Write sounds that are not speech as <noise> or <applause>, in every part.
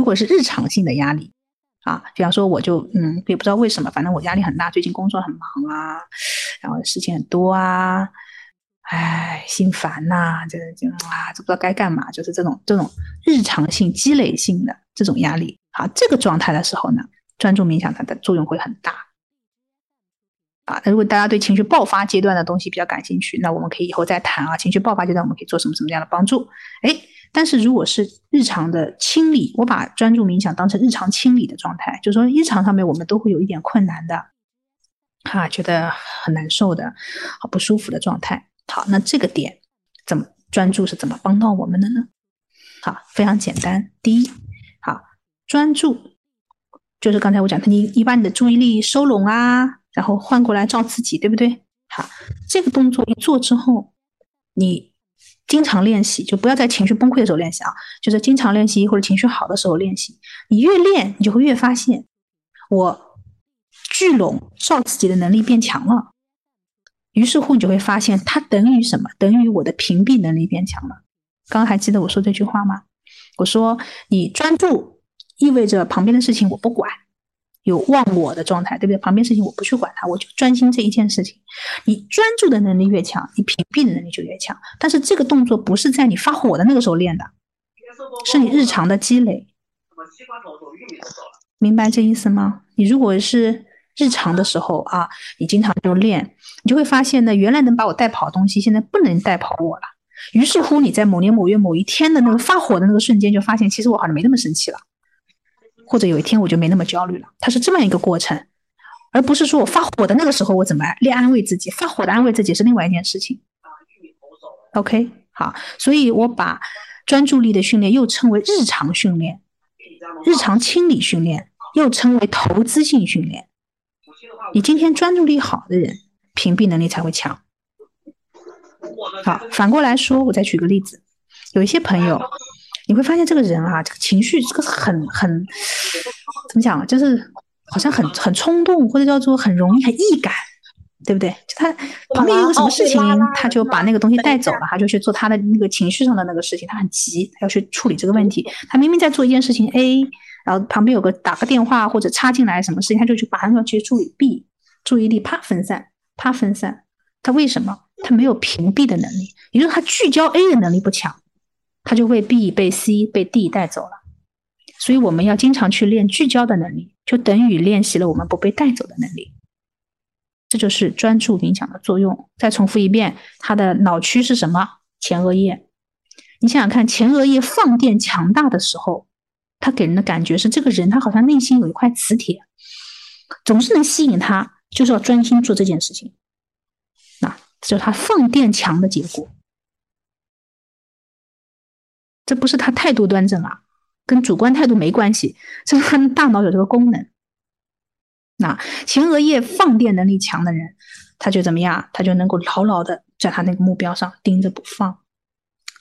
如果是日常性的压力啊，比方说我就嗯也不知道为什么，反正我压力很大，最近工作很忙啊，然后事情很多啊，哎，心烦呐，这就啊，这不知道该干嘛，就是这种这种日常性积累性的这种压力啊，这个状态的时候呢，专注冥想它的作用会很大。啊，那如果大家对情绪爆发阶段的东西比较感兴趣，那我们可以以后再谈啊。情绪爆发阶段我们可以做什么什么样的帮助？哎，但是如果是日常的清理，我把专注冥想当成日常清理的状态，就是说日常上面我们都会有一点困难的，哈，觉得很难受的，好不舒服的状态。好，那这个点怎么专注是怎么帮到我们的呢？好，非常简单。第一，好，专注就是刚才我讲的，你你把你的注意力收拢啊。然后换过来照自己，对不对？好，这个动作一做之后，你经常练习，就不要在情绪崩溃的时候练习啊，就是经常练习或者情绪好的时候练习。你越练，你就会越发现，我聚拢照自己的能力变强了。于是乎，你就会发现，它等于什么？等于我的屏蔽能力变强了。刚刚还记得我说这句话吗？我说，你专注意味着旁边的事情我不管。有忘我的状态，对不对？旁边事情我不去管它，我就专心这一件事情。你专注的能力越强，你屏蔽的能力就越强。但是这个动作不是在你发火的那个时候练的，是你日常的积累。明白这意思吗？你如果是日常的时候啊，你经常就练，你就会发现呢，原来能把我带跑的东西，现在不能带跑我了。于是乎，你在某年某月某一天的那个发火的那个瞬间，就发现其实我好像没那么生气了。或者有一天我就没那么焦虑了，它是这么一个过程，而不是说我发火的那个时候我怎么练安慰自己，发火的安慰自己是另外一件事情。OK，好，所以我把专注力的训练又称为日常训练，日常清理训练又称为投资性训练。你今天专注力好的人，屏蔽能力才会强。好，反过来说，我再举个例子，有一些朋友。你会发现这个人啊，这个情绪这个很很怎么讲，就是好像很很冲动，或者叫做很容易很易感，对不对？就他旁边有个什么事情，他就把那个东西带走了，他就去做他的那个情绪上的那个事情，他很急，他要去处理这个问题。他明明在做一件事情 A，然后旁边有个打个电话或者插进来什么事情，他就去马上要去处理 B，注意力啪分散，啪分散。他为什么？他没有屏蔽的能力，也就是他聚焦 A 的能力不强。他就被 B、被 C、被 D 带走了，所以我们要经常去练聚焦的能力，就等于练习了我们不被带走的能力。这就是专注冥想的作用。再重复一遍，它的脑区是什么？前额叶。你想想看，前额叶放电强大的时候，它给人的感觉是这个人他好像内心有一块磁铁，总是能吸引他，就是要专心做这件事情。那这是他放电强的结果。这不是他态度端正啊，跟主观态度没关系，这是他的大脑有这个功能。那前额叶放电能力强的人，他就怎么样？他就能够牢牢的在他那个目标上盯着不放，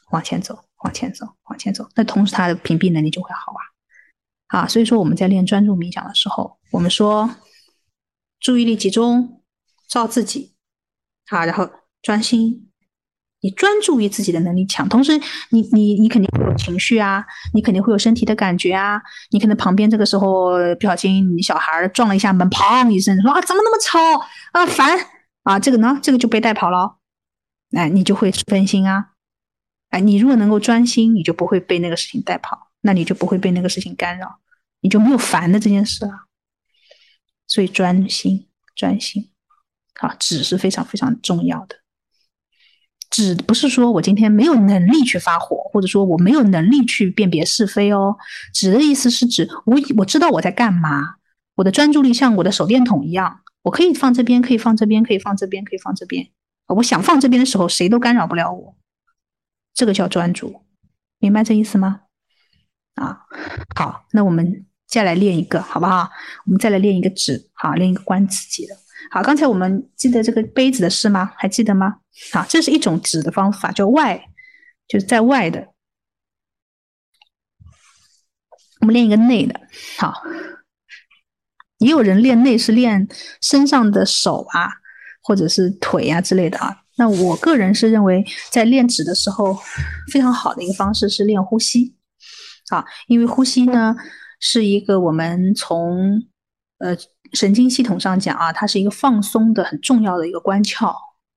往前走，往前走，往前走。那同时他的屏蔽能力就会好啊。啊，所以说我们在练专注冥想的时候，我们说注意力集中，照自己，好，然后专心。你专注于自己的能力强，同时你你你肯定会有情绪啊，你肯定会有身体的感觉啊，你可能旁边这个时候不小心你小孩撞了一下门，砰一声说啊怎么那么吵啊烦。啊这个呢这个就被带跑了，哎你就会分心啊，哎你如果能够专心，你就不会被那个事情带跑，那你就不会被那个事情干扰，你就没有烦的这件事啊，所以专心专心，好纸是非常非常重要的。指不是说我今天没有能力去发火，或者说我没有能力去辨别是非哦。指的意思是指我我知道我在干嘛，我的专注力像我的手电筒一样，我可以放这边，可以放这边，可以放这边，可以放这边。我想放这边的时候，谁都干扰不了我。这个叫专注，明白这意思吗？啊，好，那我们再来练一个，好不好？我们再来练一个指，好，练一个观自己的。好，刚才我们记得这个杯子的事吗？还记得吗？好，这是一种指的方法，叫外，就是在外的。我们练一个内的，好。也有人练内是练身上的手啊，或者是腿啊之类的啊。那我个人是认为，在练指的时候，非常好的一个方式是练呼吸啊，因为呼吸呢是一个我们从呃神经系统上讲啊，它是一个放松的很重要的一个关窍，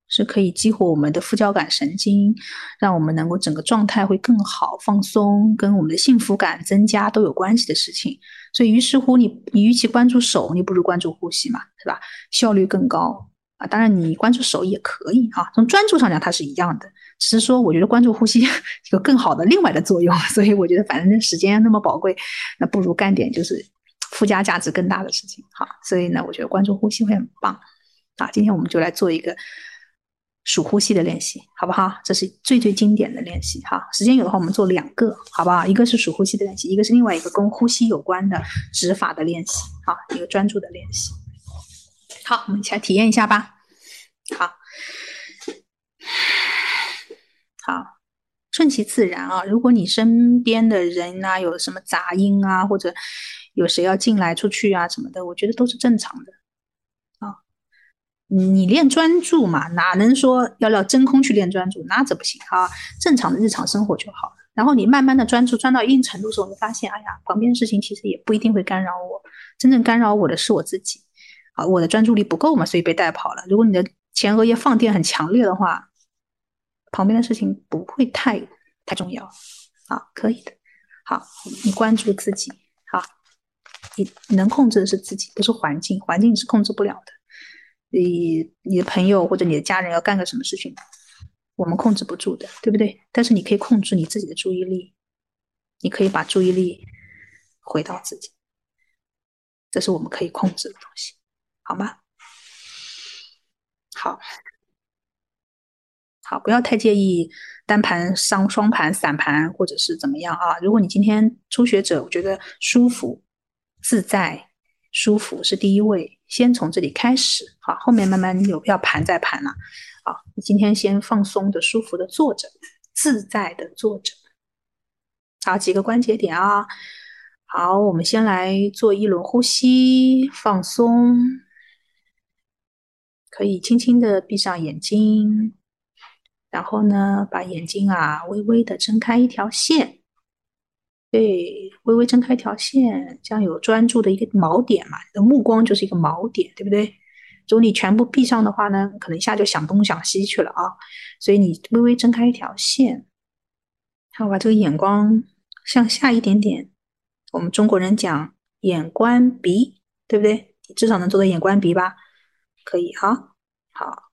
是可以激活我们的副交感神经，让我们能够整个状态会更好，放松跟我们的幸福感增加都有关系的事情。所以于是乎，你你与其关注手，你不如关注呼吸嘛，是吧？效率更高啊。当然你关注手也可以啊，从专注上讲它是一样的。只是说，我觉得关注呼吸 <laughs> 有更好的另外的作用，所以我觉得反正时间那么宝贵，那不如干点就是附加价值更大的事情。好，所以呢，我觉得关注呼吸会很棒。啊，今天我们就来做一个数呼吸的练习，好不好？这是最最经典的练习。哈，时间有的话，我们做两个，好不好？一个是数呼吸的练习，一个是另外一个跟呼吸有关的指法的练习。好，一个专注的练习。好，我们一起来体验一下吧。好。好，顺其自然啊！如果你身边的人啊有什么杂音啊，或者有谁要进来出去啊什么的，我觉得都是正常的啊。你练专注嘛，哪能说要要真空去练专注？那这不行啊！正常的日常生活就好了。然后你慢慢的专注，专到一定程度时候，你发现，哎呀，旁边的事情其实也不一定会干扰我，真正干扰我的是我自己啊！我的专注力不够嘛，所以被带跑了。如果你的前额叶放电很强烈的话。旁边的事情不会太太重要，啊，可以的。好，你关注自己，你能控制的是自己，不是环境，环境是控制不了的。你你的朋友或者你的家人要干个什么事情，我们控制不住的，对不对？但是你可以控制你自己的注意力，你可以把注意力回到自己，这是我们可以控制的东西，好吗？好。好，不要太介意单盘、双双盘、散盘或者是怎么样啊？如果你今天初学者，我觉得舒服、自在、舒服是第一位，先从这里开始。好，后面慢慢有要盘再盘了。好，你今天先放松的、舒服的坐着，自在的坐着。好，几个关节点啊。好，我们先来做一轮呼吸，放松，可以轻轻的闭上眼睛。然后呢，把眼睛啊微微的睁开一条线，对，微微睁开一条线，这样有专注的一个锚点嘛，你的目光就是一个锚点，对不对？如果你全部闭上的话呢，可能一下就想东想西去了啊。所以你微微睁开一条线，好，把这个眼光向下一点点。我们中国人讲眼观鼻，对不对？你至少能做到眼观鼻吧？可以哈，好，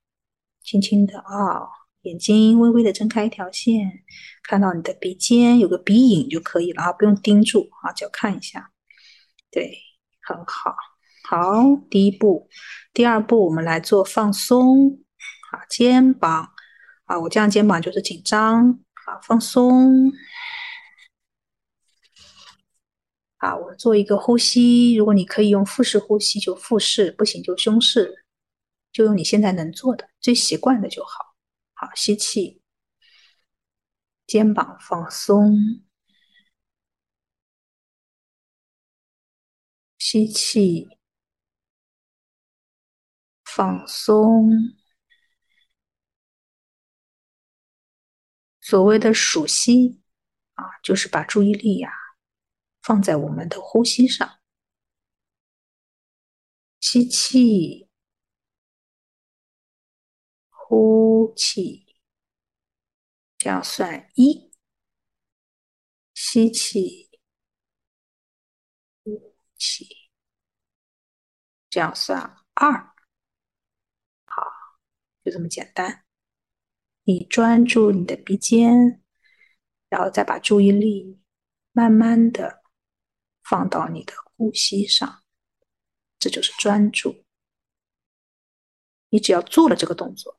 轻轻的啊。眼睛微微的睁开一条线，看到你的鼻尖有个鼻影就可以了啊，不用盯住啊，只要看一下。对，很好。好，第一步，第二步，我们来做放松。啊，肩膀啊，我这样肩膀就是紧张。啊，放松。啊，我做一个呼吸。如果你可以用腹式呼吸，就腹式；不行就胸式，就用你现在能做的、最习惯的就好。好，吸气，肩膀放松，吸气，放松。所谓的数息啊，就是把注意力呀放在我们的呼吸上，吸气。呼气，这样算一；吸气，呼气，这样算二。好，就这么简单。你专注你的鼻尖，然后再把注意力慢慢的放到你的呼吸上，这就是专注。你只要做了这个动作。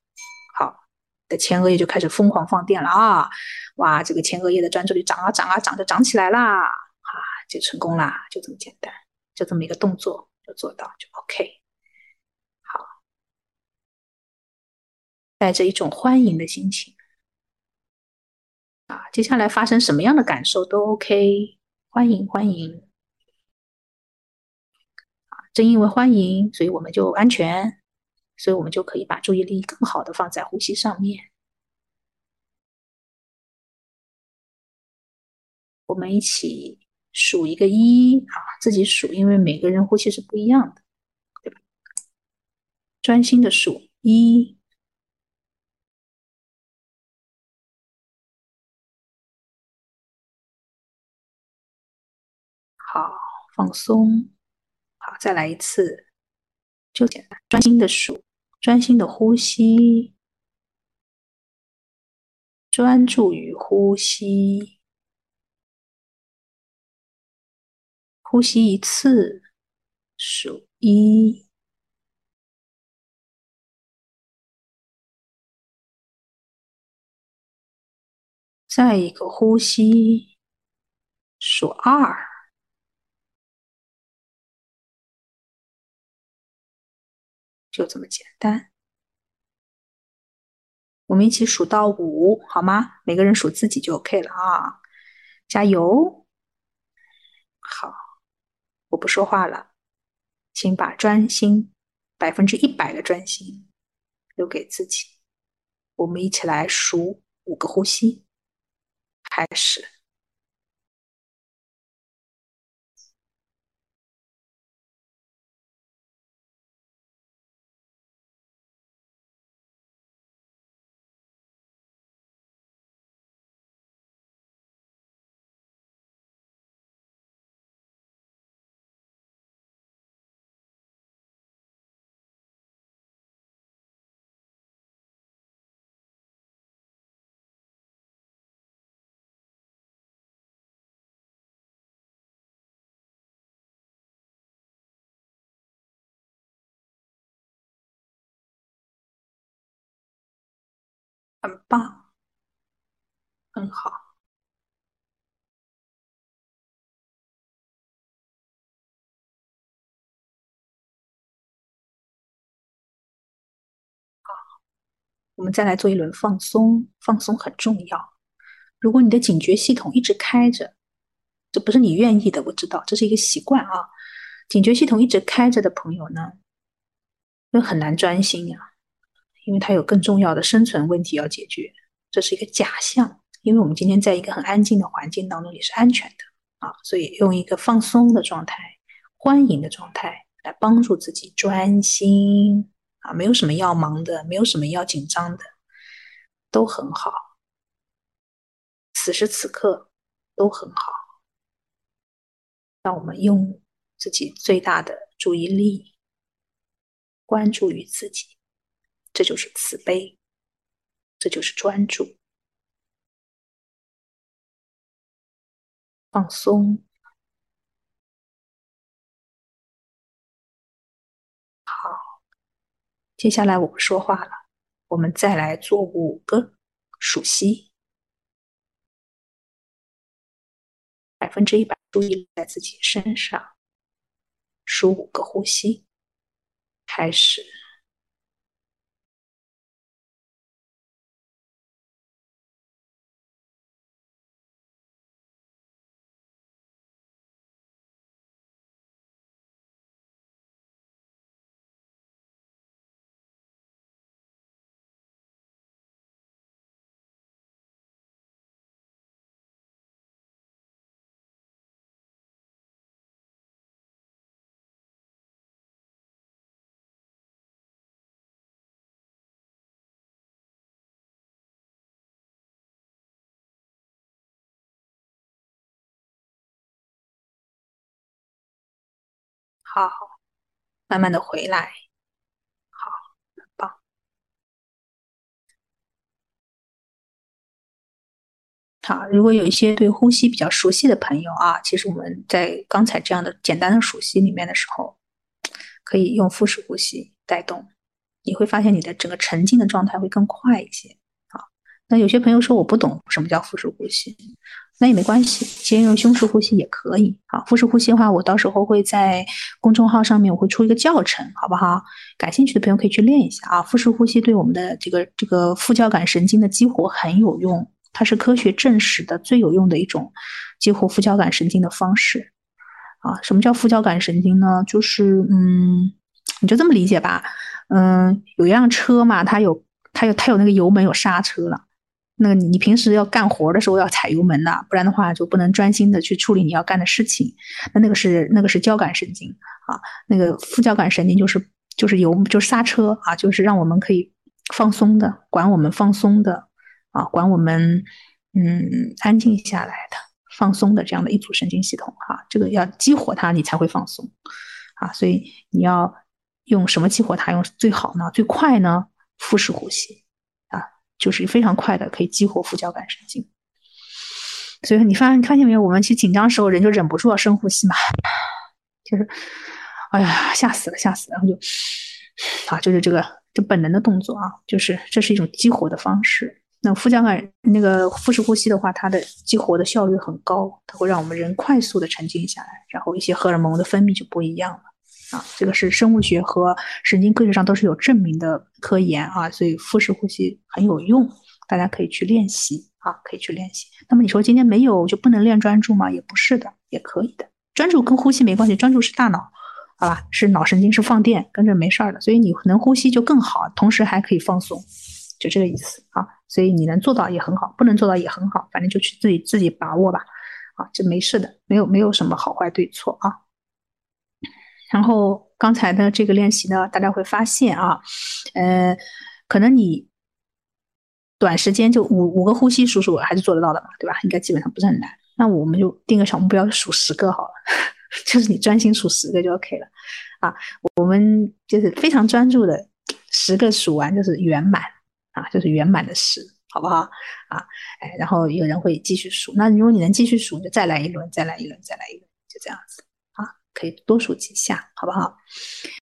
的前额叶就开始疯狂放电了啊！哇，这个前额叶的专注力涨啊涨啊涨，就涨起来啦！啊，就成功啦！就这么简单，就这么一个动作就做到就 OK。好，带着一种欢迎的心情啊，接下来发生什么样的感受都 OK，欢迎欢迎啊！正因为欢迎，所以我们就安全。所以我们就可以把注意力更好的放在呼吸上面。我们一起数一个一啊，自己数，因为每个人呼吸是不一样的，对吧？专心的数一，好，放松，好，再来一次，就简单，专心的数，专心的呼吸，专注于呼吸。呼吸一次，数一；再一个呼吸，数二。就这么简单。我们一起数到五，好吗？每个人数自己就 OK 了啊！加油！好。我不说话了，请把专心百分之一百的专心留给自己。我们一起来数五个呼吸，开始。棒，很好。好，我们再来做一轮放松。放松很重要。如果你的警觉系统一直开着，这不是你愿意的，我知道，这是一个习惯啊。警觉系统一直开着的朋友呢，就很难专心呀。因为它有更重要的生存问题要解决，这是一个假象。因为我们今天在一个很安静的环境当中，也是安全的啊，所以用一个放松的状态、欢迎的状态来帮助自己专心啊，没有什么要忙的，没有什么要紧张的，都很好。此时此刻都很好。让我们用自己最大的注意力关注于自己。这就是慈悲，这就是专注，放松。好，接下来我不说话了，我们再来做五个数息，百分之一百注意在自己身上，数五个呼吸，开始。好，慢慢的回来，好，很棒。好，如果有一些对呼吸比较熟悉的朋友啊，其实我们在刚才这样的简单的熟悉里面的时候，可以用腹式呼吸带动，你会发现你的整个沉浸的状态会更快一些。好，那有些朋友说我不懂什么叫腹式呼吸。那也没关系，先用胸式呼吸也可以。好，腹式呼吸的话，我到时候会在公众号上面我会出一个教程，好不好？感兴趣的朋友可以去练一下啊。腹式呼吸对我们的这个这个副交感神经的激活很有用，它是科学证实的最有用的一种激活副交感神经的方式。啊，什么叫副交感神经呢？就是嗯，你就这么理解吧。嗯，有一辆车嘛，它有它有它有那个油门有刹车了。那个你平时要干活的时候要踩油门的，不然的话就不能专心的去处理你要干的事情。那那个是那个是交感神经啊，那个副交感神经就是就是油就是刹车啊，就是让我们可以放松的，管我们放松的啊，管我们嗯安静下来的放松的这样的一组神经系统哈，这个要激活它你才会放松啊，所以你要用什么激活它用最好呢？最快呢？腹式呼吸。就是非常快的，可以激活副交感神经。所以你发发现没有？我们其实紧张时候人就忍不住要深呼吸嘛，就是，哎呀，吓死了，吓死了，然后就，啊，就是这个就本能的动作啊，就是这是一种激活的方式。那副交感那个腹式呼吸的话，它的激活的效率很高，它会让我们人快速的沉静下来，然后一些荷尔蒙的分泌就不一样了。啊，这个是生物学和神经科学上都是有证明的科研啊，所以腹式呼吸很有用，大家可以去练习啊，可以去练习。那么你说今天没有就不能练专注吗？也不是的，也可以的。专注跟呼吸没关系，专注是大脑，好吧，是脑神经是放电，跟着没事儿的。所以你能呼吸就更好，同时还可以放松，就这个意思啊。所以你能做到也很好，不能做到也很好，反正就去自己自己把握吧，啊，这没事的，没有没有什么好坏对错啊。然后刚才的这个练习呢，大家会发现啊，呃，可能你短时间就五五个呼吸数数还是做得到的嘛，对吧？应该基本上不是很难。那我们就定个小目标，数十个好了，<laughs> 就是你专心数十个就 OK 了啊。我们就是非常专注的，十个数完就是圆满啊，就是圆满的十，好不好啊？哎，然后有人会继续数，那如果你能继续数，就再来一轮，再来一轮，再来一轮，就这样子。可以多数几下，好不好？